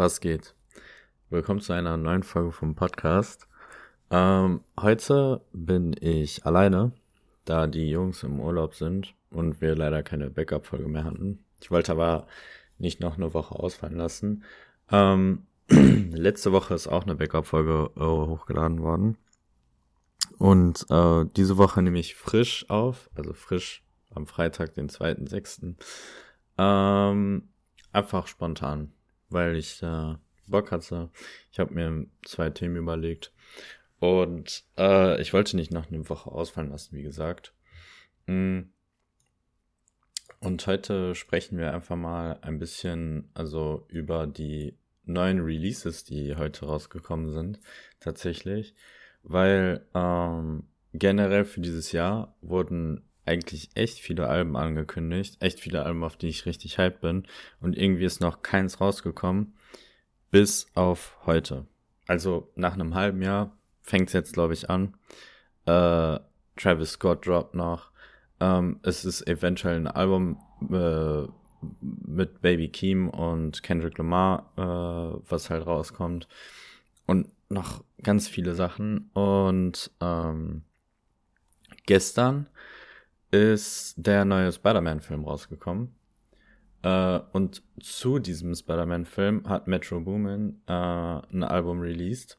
Was geht? Willkommen zu einer neuen Folge vom Podcast. Ähm, heute bin ich alleine, da die Jungs im Urlaub sind und wir leider keine Backup-Folge mehr hatten. Ich wollte aber nicht noch eine Woche ausfallen lassen. Ähm, letzte Woche ist auch eine Backup-Folge äh, hochgeladen worden. Und äh, diese Woche nehme ich frisch auf, also frisch am Freitag, den 2.6. Ähm, einfach spontan, weil ich äh, Bock hatte. Ich habe mir zwei Themen überlegt. Und äh, ich wollte nicht noch eine Woche ausfallen lassen, wie gesagt. Mm. Und heute sprechen wir einfach mal ein bisschen, also über die neuen Releases, die heute rausgekommen sind, tatsächlich. Weil ähm, generell für dieses Jahr wurden eigentlich echt viele Alben angekündigt. Echt viele Alben, auf die ich richtig hyped bin. Und irgendwie ist noch keins rausgekommen. Bis auf heute. Also nach einem halben Jahr fängt es jetzt, glaube ich, an. Äh, Travis Scott droppt noch. Ähm, es ist eventuell ein Album äh, mit Baby Keem und Kendrick Lamar, äh, was halt rauskommt. Und noch ganz viele Sachen. Und ähm, gestern ist der neue Spider-Man-Film rausgekommen. Äh, und zu diesem Spider-Man-Film hat Metro Boomin äh, ein Album released,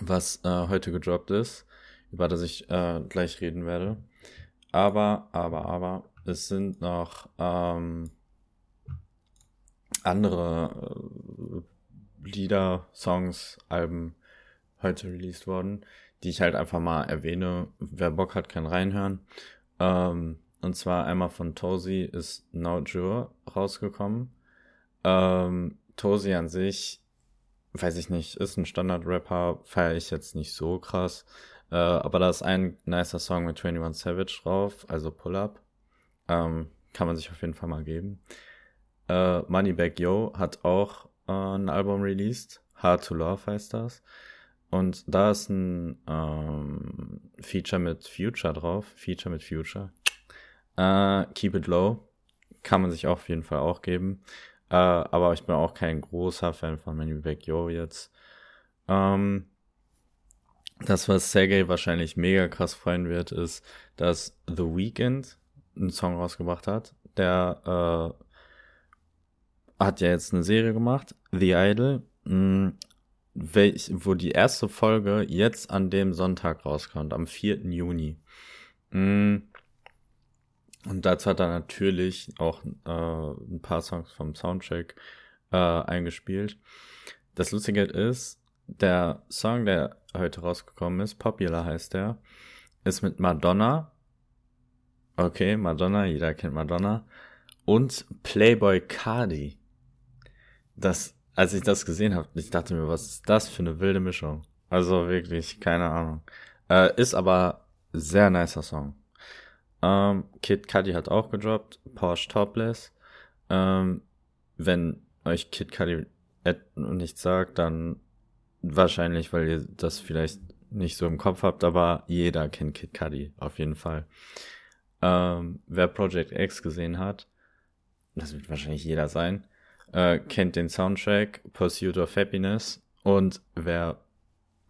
was äh, heute gedroppt ist, über das ich äh, gleich reden werde. Aber, aber, aber, es sind noch ähm, andere äh, Lieder, Songs, Alben heute released worden, die ich halt einfach mal erwähne. Wer Bock hat, kann reinhören. Ähm, und zwar einmal von Tozy ist No Jure rausgekommen. Ähm, Tozy an sich, weiß ich nicht, ist ein Standard-Rapper, feiere ich jetzt nicht so krass. Äh, aber da ist ein nicer Song mit 21 Savage drauf, also Pull Up. Ähm, kann man sich auf jeden Fall mal geben. Äh, Moneybag Yo hat auch äh, ein Album released. Hard to Love heißt das. Und da ist ein ähm, Feature mit Future drauf. Feature mit Future. Äh, Keep It Low. Kann man sich auf jeden Fall auch geben. Äh, aber ich bin auch kein großer Fan von Moneybag Yo jetzt. Ähm, das, was Sergey wahrscheinlich mega krass freuen wird, ist, dass The Weeknd einen Song rausgebracht hat. Der äh, hat ja jetzt eine Serie gemacht, The Idol, mm, welch, wo die erste Folge jetzt an dem Sonntag rauskommt, am 4. Juni. Mm, und dazu hat er natürlich auch äh, ein paar Songs vom Soundtrack äh, eingespielt. Das Lustige ist, der Song, der heute rausgekommen ist, Popular heißt der, ist mit Madonna Okay, Madonna, jeder kennt Madonna. Und Playboy Cardi. Das, als ich das gesehen habe, ich dachte mir, was ist das für eine wilde Mischung? Also wirklich, keine Ahnung. Äh, ist aber sehr nicer Song. Ähm, Kid Cudi hat auch gedroppt, Porsche Topless. Ähm, wenn euch Kid Cudi nichts sagt, dann wahrscheinlich, weil ihr das vielleicht nicht so im Kopf habt, aber jeder kennt Kid Cudi auf jeden Fall. Ähm, wer Project X gesehen hat, das wird wahrscheinlich jeder sein, äh, kennt den Soundtrack Pursuit of Happiness. Und wer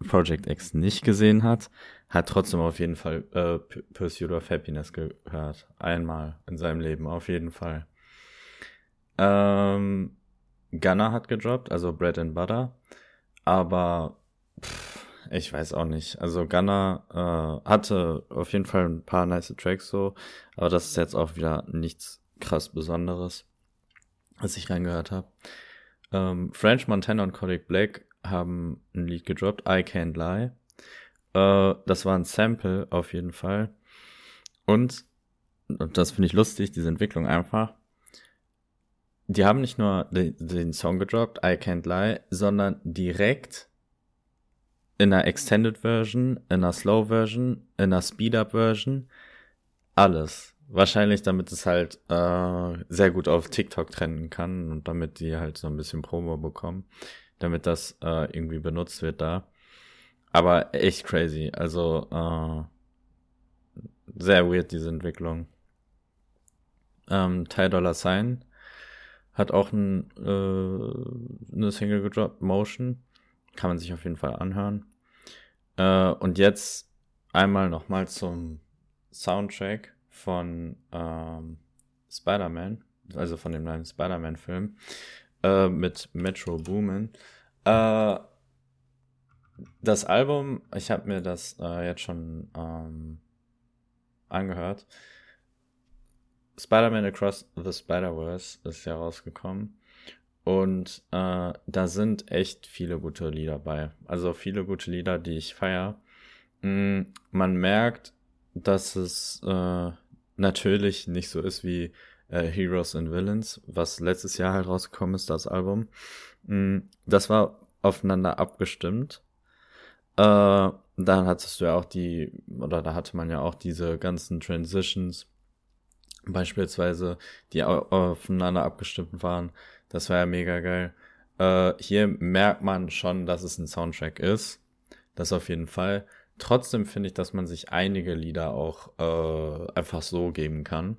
Project X nicht gesehen hat, hat trotzdem auf jeden Fall äh, Pursuit of Happiness gehört. Einmal in seinem Leben, auf jeden Fall. Ähm, Gunner hat gedroppt, also Bread and Butter. Aber pff, ich weiß auch nicht. Also Gunner äh, hatte auf jeden Fall ein paar nice Tracks so, aber das ist jetzt auch wieder nichts krass Besonderes, was ich reingehört habe. Ähm, French Montana und Kodak Black haben ein Lied gedroppt, I Can't Lie. Äh, das war ein Sample auf jeden Fall. Und, und das finde ich lustig, diese Entwicklung einfach. Die haben nicht nur den, den Song gedroppt, I Can't Lie, sondern direkt in einer Extended Version, in einer Slow Version, in einer Speed Up Version, alles. Wahrscheinlich, damit es halt äh, sehr gut auf TikTok trennen kann und damit die halt so ein bisschen Promo bekommen, damit das äh, irgendwie benutzt wird da. Aber echt crazy. Also äh, sehr weird diese Entwicklung. Ähm, Ty Dollar Sign hat auch ein, äh, eine Single gedroppt, Motion. Kann man sich auf jeden Fall anhören. Äh, und jetzt einmal nochmal zum Soundtrack von ähm, Spider-Man, also von dem neuen Spider-Man-Film, äh, mit Metro Boomin. Äh, das Album, ich habe mir das äh, jetzt schon ähm, angehört. Spider-Man Across the Spider-Verse ist ja rausgekommen. Und äh, da sind echt viele gute Lieder bei. Also viele gute Lieder, die ich feiere. Mm, man merkt, dass es äh, natürlich nicht so ist wie äh, Heroes and Villains, was letztes Jahr halt rausgekommen ist, das Album. Mm, das war aufeinander abgestimmt. Äh, dann hattest du ja auch die, oder da hatte man ja auch diese ganzen Transitions, beispielsweise, die aufeinander abgestimmt waren. Das war ja mega geil. Äh, hier merkt man schon, dass es ein Soundtrack ist. Das auf jeden Fall. Trotzdem finde ich, dass man sich einige Lieder auch äh, einfach so geben kann.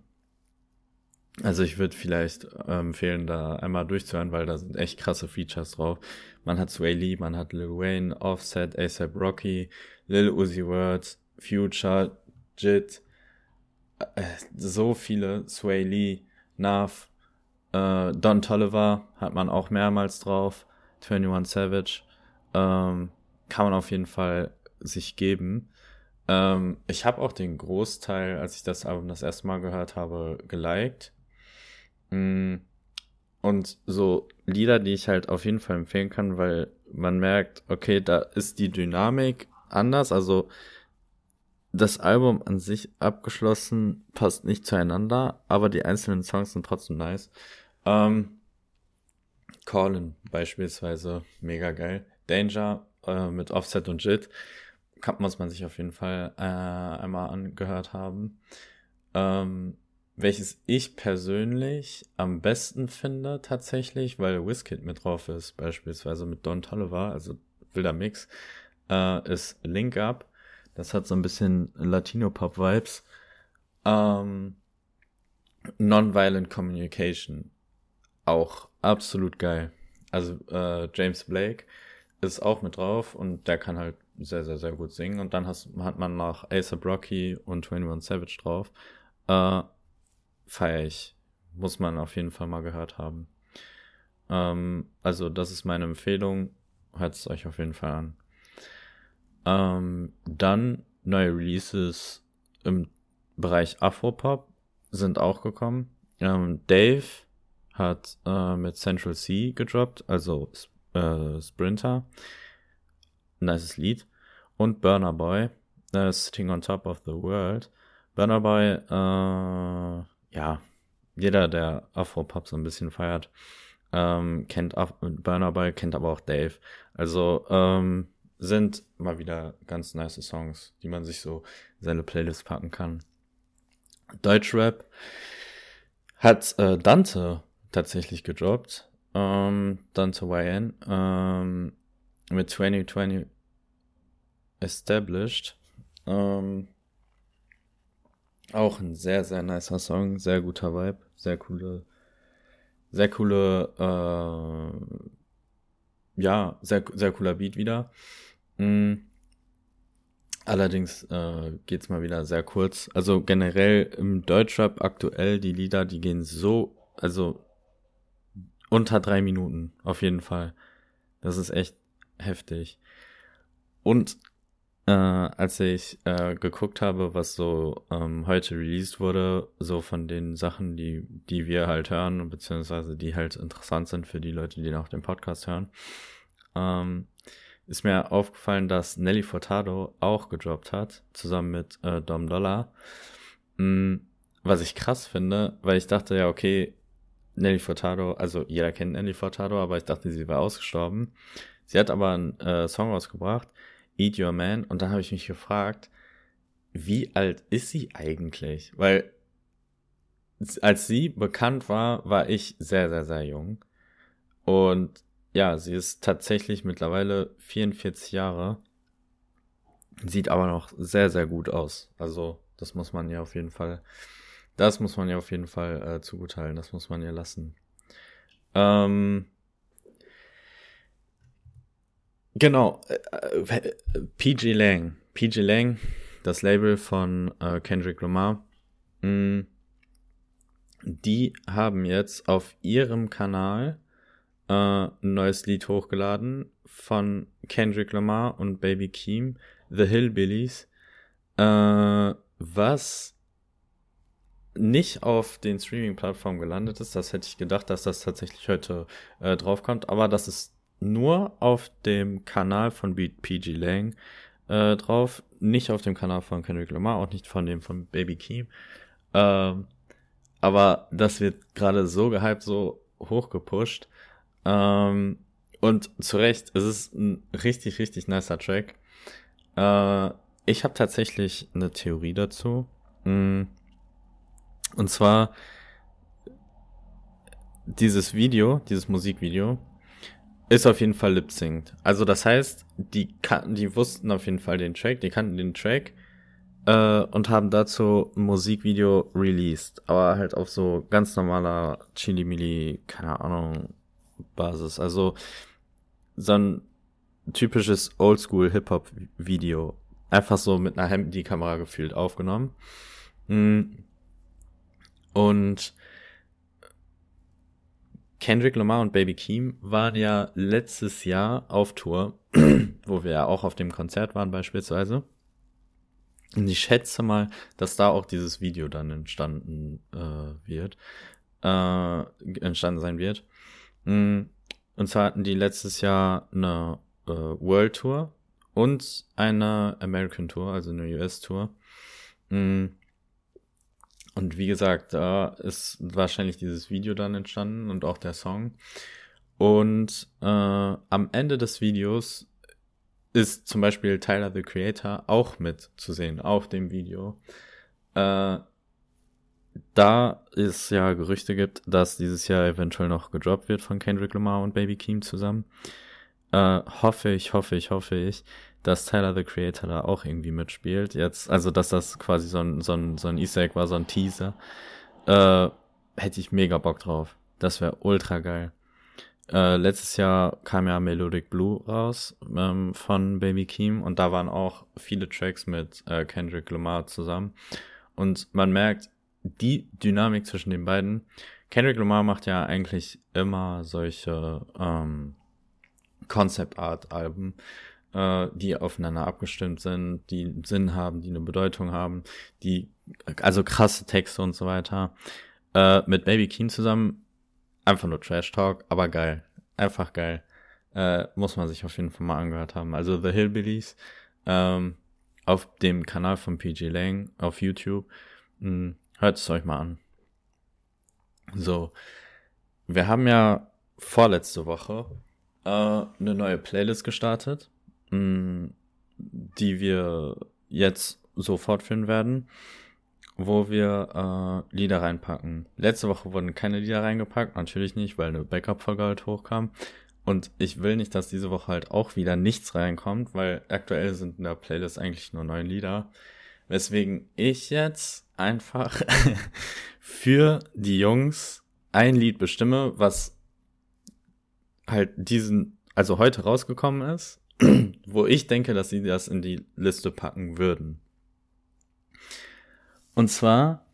Also ich würde vielleicht äh, empfehlen, da einmal durchzuhören, weil da sind echt krasse Features drauf. Man hat Sway Lee, man hat Lil Wayne, Offset, ASAP Rocky, Lil Uzi Words, Future, Jit, äh, so viele, Sway Lee, Nav, äh, Don Tolliver hat man auch mehrmals drauf, 21 Savage, ähm, kann man auf jeden Fall sich geben. Ähm, ich habe auch den Großteil, als ich das Album das erste Mal gehört habe, geliked. Mm, und so Lieder, die ich halt auf jeden Fall empfehlen kann, weil man merkt, okay, da ist die Dynamik anders. Also das Album an sich abgeschlossen passt nicht zueinander, aber die einzelnen Songs sind trotzdem nice. Ähm, Colin beispielsweise, mega geil. Danger äh, mit Offset und Jit kann, muss man sich auf jeden Fall äh, einmal angehört haben. Ähm, welches ich persönlich am besten finde tatsächlich, weil Wizkid mit drauf ist, beispielsweise mit Don Tolliver, also wilder Mix, äh, ist Link Up. Das hat so ein bisschen Latino-Pop-Vibes. Ähm, Nonviolent Communication. Auch absolut geil. Also äh, James Blake ist auch mit drauf und der kann halt sehr, sehr, sehr gut singen. Und dann hast, hat man noch ASAP Rocky und 21 Savage drauf. Äh, feier ich. Muss man auf jeden Fall mal gehört haben. Ähm, also, das ist meine Empfehlung. Hört es euch auf jeden Fall an. Ähm, dann neue Releases im Bereich Afropop sind auch gekommen. Ähm, Dave hat äh, mit Central C gedroppt, also äh, Sprinter. Nices Lied. Und Burner Boy, äh, Sitting on Top of the World. Burner Boy, äh, ja, jeder, der Afro-Pop so ein bisschen feiert, ähm, kennt Af Burner Boy, kennt aber auch Dave. Also ähm, sind mal wieder ganz nice Songs, die man sich so in seine Playlist packen kann. Deutschrap hat äh, Dante tatsächlich gedroppt. Ähm, Dante YN ähm, mit 2020 Established. Ähm, auch ein sehr, sehr nicer Song, sehr guter Vibe, sehr coole, sehr coole, äh, ja, sehr, sehr cooler Beat wieder. Mhm. Allerdings äh, geht's mal wieder sehr kurz. Also generell im Deutschrap aktuell die Lieder, die gehen so, also unter drei Minuten auf jeden Fall. Das ist echt heftig. Und äh, als ich äh, geguckt habe, was so ähm, heute released wurde, so von den Sachen, die, die wir halt hören, beziehungsweise die halt interessant sind für die Leute, die noch den Podcast hören, ähm, ist mir aufgefallen, dass Nelly Furtado auch gedroppt hat, zusammen mit äh, Dom Dollar. Mhm, was ich krass finde, weil ich dachte ja, okay, Nelly Furtado, also jeder kennt Nelly Furtado, aber ich dachte, sie war ausgestorben. Sie hat aber einen äh, Song rausgebracht, Eat Your Man. Und dann habe ich mich gefragt, wie alt ist sie eigentlich? Weil als sie bekannt war, war ich sehr, sehr, sehr jung. Und ja, sie ist tatsächlich mittlerweile 44 Jahre. Sieht aber noch sehr, sehr gut aus. Also, das muss man ja auf jeden Fall, das muss man ja auf jeden Fall äh, zuguteilen. Das muss man ja lassen. Ähm, genau, äh, äh PG Lang. PG Lang, das Label von äh, Kendrick Lamar. Mm, die haben jetzt auf ihrem Kanal äh, ein neues Lied hochgeladen von Kendrick Lamar und Baby Keem, The Hillbillies, äh, was nicht auf den Streaming-Plattformen gelandet ist. Das hätte ich gedacht, dass das tatsächlich heute äh, draufkommt, aber das ist nur auf dem Kanal von PG Lang äh, drauf, nicht auf dem Kanal von Kendrick Lamar, auch nicht von dem von Baby Keem. Ähm, aber das wird gerade so gehypt, so hochgepusht. Ähm, und zu Recht, es ist ein richtig, richtig nicer Track. Äh, ich habe tatsächlich eine Theorie dazu. Mm. Und zwar dieses Video, dieses Musikvideo, ist auf jeden Fall lip -synced. Also das heißt, die kannten, die wussten auf jeden Fall den Track, die kannten den Track äh, und haben dazu ein Musikvideo released, aber halt auf so ganz normaler Chili-Mili, keine Ahnung, Basis. Also so ein typisches Oldschool Hip-Hop-Video. Einfach so mit einer Handy-Kamera gefühlt aufgenommen. Mm. Und Kendrick Lamar und Baby Keem waren ja letztes Jahr auf Tour, wo wir ja auch auf dem Konzert waren beispielsweise. Und ich schätze mal, dass da auch dieses Video dann entstanden äh, wird, äh, entstanden sein wird. Mm, und zwar hatten die letztes Jahr eine äh, World Tour und eine American Tour, also eine US Tour. Mm, und wie gesagt, da ist wahrscheinlich dieses Video dann entstanden und auch der Song. Und äh, am Ende des Videos ist zum Beispiel Tyler the Creator auch mit zu sehen auf dem Video. Äh, da es ja Gerüchte gibt, dass dieses Jahr eventuell noch gedroppt wird von Kendrick Lamar und Baby Keem zusammen, äh, hoffe ich, hoffe ich, hoffe ich, dass Tyler the Creator da auch irgendwie mitspielt. Jetzt, also dass das quasi so ein, so ein, so ein Easter Egg war, so ein Teaser. Äh, hätte ich mega Bock drauf. Das wäre ultra geil. Äh, letztes Jahr kam ja Melodic Blue raus ähm, von Baby Keem und da waren auch viele Tracks mit äh, Kendrick Lamar zusammen. Und man merkt die Dynamik zwischen den beiden. Kendrick Lamar macht ja eigentlich immer solche ähm, Concept Art Alben, äh, die aufeinander abgestimmt sind, die Sinn haben, die eine Bedeutung haben, die also krasse Texte und so weiter. Äh, mit Baby Keem zusammen einfach nur Trash Talk, aber geil. Einfach geil. Äh, muss man sich auf jeden Fall mal angehört haben. Also The Hillbillies ähm, auf dem Kanal von PG Lang auf YouTube. Hm, hört es euch mal an. So, wir haben ja vorletzte Woche äh, eine neue Playlist gestartet, die wir jetzt so fortführen werden wo wir äh, Lieder reinpacken. Letzte Woche wurden keine Lieder reingepackt, natürlich nicht, weil eine Backup-Folge halt hochkam. Und ich will nicht, dass diese Woche halt auch wieder nichts reinkommt, weil aktuell sind in der Playlist eigentlich nur neun Lieder. Weswegen ich jetzt einfach für die Jungs ein Lied bestimme, was halt diesen, also heute rausgekommen ist, wo ich denke, dass sie das in die Liste packen würden. Und zwar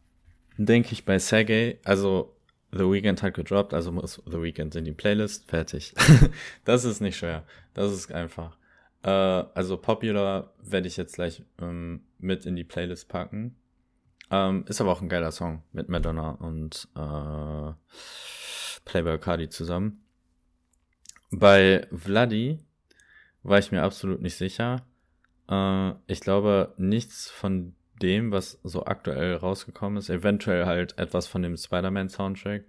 denke ich bei Sergey, also The Weeknd hat gedroppt, also muss The Weeknd in die Playlist, fertig. das ist nicht schwer. Das ist einfach. Äh, also Popular werde ich jetzt gleich ähm, mit in die Playlist packen. Ähm, ist aber auch ein geiler Song mit Madonna und äh, Playboy Cardi zusammen. Bei Vladi war ich mir absolut nicht sicher. Äh, ich glaube, nichts von dem, was so aktuell rausgekommen ist. Eventuell halt etwas von dem Spider-Man-Soundtrack,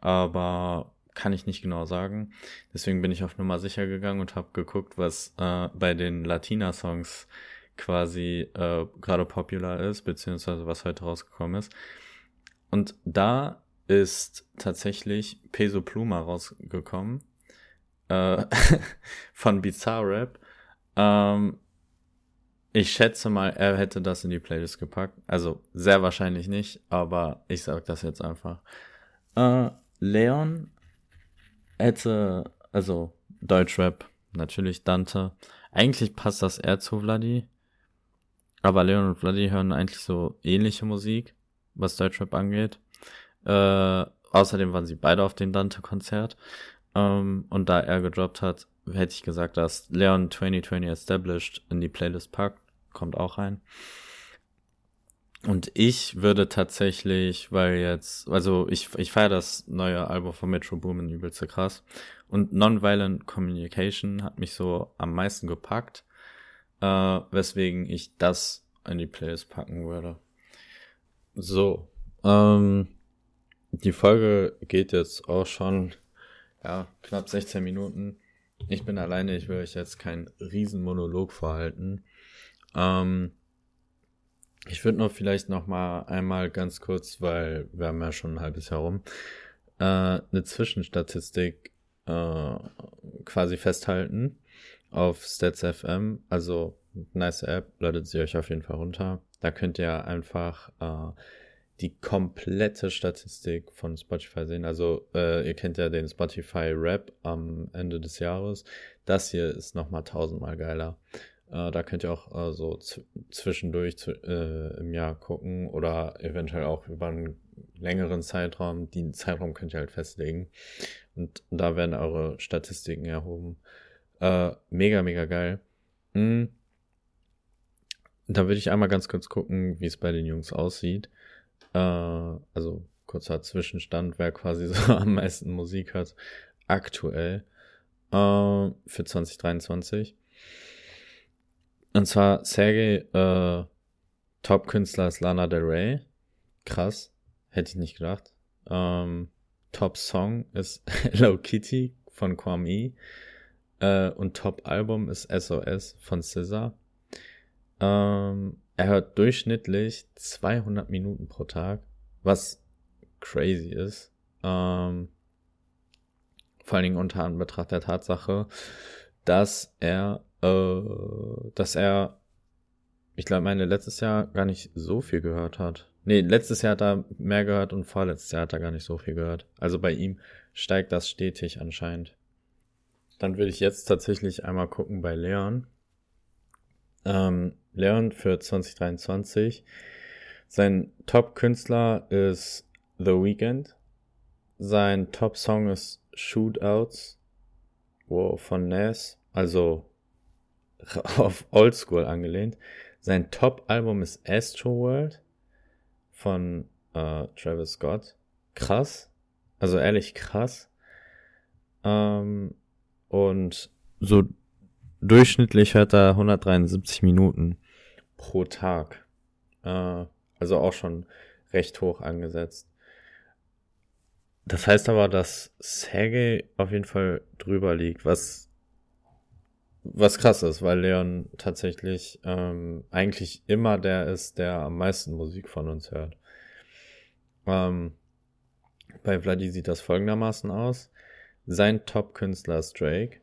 aber kann ich nicht genau sagen. Deswegen bin ich auf Nummer sicher gegangen und habe geguckt, was äh, bei den Latina-Songs quasi äh, gerade popular ist, beziehungsweise was heute rausgekommen ist. Und da ist tatsächlich Peso Pluma rausgekommen äh, von Bizarrap. Ähm, ich schätze mal, er hätte das in die Playlist gepackt. Also sehr wahrscheinlich nicht, aber ich sag das jetzt einfach. Äh, Leon hätte, also Deutschrap, natürlich Dante. Eigentlich passt das eher zu Vladi. Aber Leon und Vladi hören eigentlich so ähnliche Musik, was Deutschrap angeht. Äh, außerdem waren sie beide auf dem Dante-Konzert. Ähm, und da er gedroppt hat, hätte ich gesagt, dass Leon 2020 Established in die Playlist packt. Kommt auch rein. Und ich würde tatsächlich, weil jetzt, also ich, ich feiere das neue Album von Metro Boomin übelst krass. Und Nonviolent Communication hat mich so am meisten gepackt, äh, weswegen ich das in die Playlist packen würde. So, ähm, die Folge geht jetzt auch schon, ja, knapp 16 Minuten. Ich bin alleine, ich will euch jetzt keinen riesen Monolog vorhalten. Ähm, ich würde noch vielleicht noch mal einmal ganz kurz, weil wir haben ja schon ein halbes Jahr rum, äh, eine Zwischenstatistik äh, quasi festhalten auf StatsFM. Also nice App, ladet sie euch auf jeden Fall runter. Da könnt ihr einfach äh, die komplette Statistik von Spotify sehen. Also äh, ihr kennt ja den Spotify Rap am Ende des Jahres. Das hier ist nochmal tausendmal geiler. Äh, da könnt ihr auch äh, so zwischendurch äh, im Jahr gucken oder eventuell auch über einen längeren Zeitraum. Den Zeitraum könnt ihr halt festlegen. Und da werden eure Statistiken erhoben. Äh, mega, mega geil. Mhm. Da würde ich einmal ganz kurz gucken, wie es bei den Jungs aussieht. Äh, also kurzer Zwischenstand, wer quasi so am meisten Musik hört aktuell äh, für 2023. Und zwar Sergei, äh, Top-Künstler ist Lana Del Rey. Krass. Hätte ich nicht gedacht. Ähm, Top-Song ist Hello Kitty von Kwame. Äh, und Top-Album ist SOS von SZA. Ähm, er hört durchschnittlich 200 Minuten pro Tag, was crazy ist. Ähm, vor allen Dingen unter Anbetracht der Tatsache, dass er äh, dass er, ich glaube, meine letztes Jahr gar nicht so viel gehört hat. Nee, letztes Jahr hat er mehr gehört und vorletztes Jahr hat er gar nicht so viel gehört. Also bei ihm steigt das stetig anscheinend. Dann würde ich jetzt tatsächlich einmal gucken bei Leon. Ähm, Leon für 2023. Sein Top-Künstler ist The Weeknd. Sein Top-Song ist Shootouts wow, von Nas. Also auf Oldschool angelehnt. Sein Top-Album ist Astro World von äh, Travis Scott. Krass. Also ehrlich krass. Ähm, und so durchschnittlich hört er 173 Minuten pro Tag. Äh, also auch schon recht hoch angesetzt. Das heißt aber, dass Sergey auf jeden Fall drüber liegt, was was krass ist, weil Leon tatsächlich ähm, eigentlich immer der ist, der am meisten Musik von uns hört. Ähm, bei Vladi sieht das folgendermaßen aus. Sein Top-Künstler ist Drake.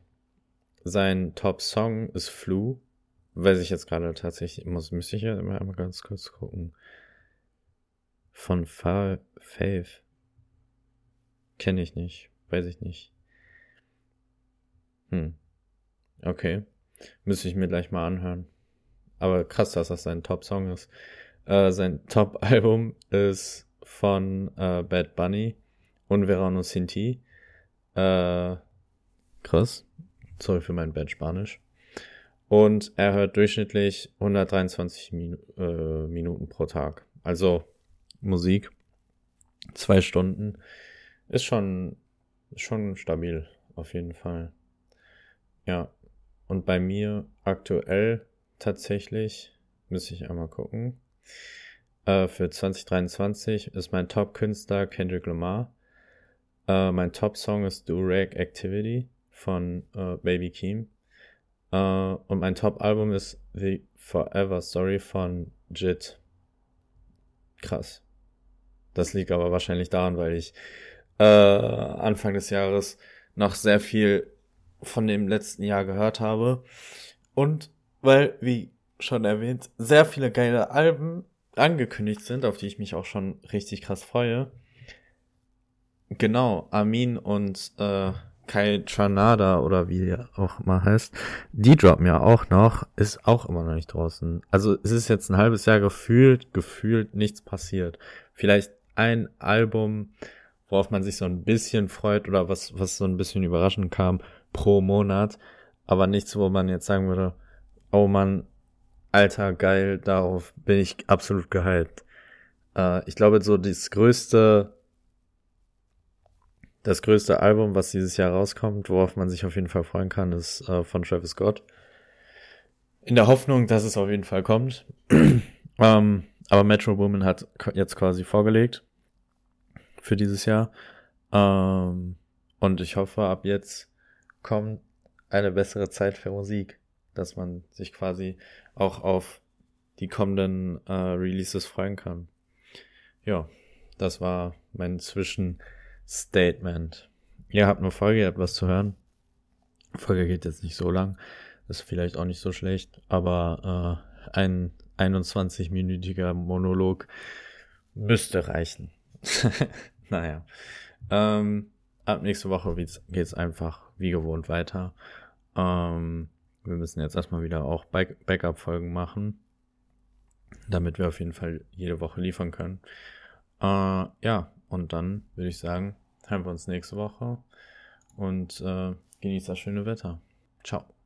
Sein Top-Song ist Flu. Weiß ich jetzt gerade tatsächlich, muss, müsste ich ja immer einmal ganz kurz gucken. Von Fa Faith. Kenne ich nicht. Weiß ich nicht. Hm. Okay. Müsste ich mir gleich mal anhören. Aber krass, dass das sein Top-Song ist. Äh, sein Top-Album ist von äh, Bad Bunny und Verano Sinti. Äh, krass. Sorry für mein Bad Spanisch. Und er hört durchschnittlich 123 Minu äh, Minuten pro Tag. Also Musik. Zwei Stunden. Ist schon, schon stabil, auf jeden Fall. Ja. Und bei mir aktuell tatsächlich, muss ich einmal gucken, äh, für 2023 ist mein Top-Künstler Kendrick Lamar. Äh, mein Top-Song ist Durag Activity von äh, Baby Keem. Äh, und mein Top-Album ist The Forever Story von Jit. Krass. Das liegt aber wahrscheinlich daran, weil ich äh, Anfang des Jahres noch sehr viel von dem letzten Jahr gehört habe. Und weil, wie schon erwähnt, sehr viele geile Alben angekündigt sind, auf die ich mich auch schon richtig krass freue. Genau, Armin und äh, Kai Tranada oder wie der auch mal heißt, die droppen ja auch noch, ist auch immer noch nicht draußen. Also es ist jetzt ein halbes Jahr gefühlt, gefühlt nichts passiert. Vielleicht ein Album, worauf man sich so ein bisschen freut oder was, was so ein bisschen überraschend kam pro Monat, aber nichts, wo man jetzt sagen würde, oh man, alter, geil, darauf bin ich absolut gehypt. Äh, ich glaube, so das größte, das größte Album, was dieses Jahr rauskommt, worauf man sich auf jeden Fall freuen kann, ist äh, von Travis Scott. In der Hoffnung, dass es auf jeden Fall kommt. ähm, aber Metro Boomin hat jetzt quasi vorgelegt für dieses Jahr. Ähm, und ich hoffe, ab jetzt kommt eine bessere Zeit für Musik, dass man sich quasi auch auf die kommenden äh, Releases freuen kann. Ja, das war mein Zwischenstatement. Ihr habt eine Folge, ihr habt was zu hören. Die Folge geht jetzt nicht so lang, ist vielleicht auch nicht so schlecht, aber äh, ein 21-minütiger Monolog müsste reichen. naja. Ähm, ab nächste Woche geht's einfach wie gewohnt weiter. Ähm, wir müssen jetzt erstmal wieder auch Back Backup-Folgen machen, damit wir auf jeden Fall jede Woche liefern können. Äh, ja, und dann würde ich sagen, hören wir uns nächste Woche und äh, genießt das schöne Wetter. Ciao.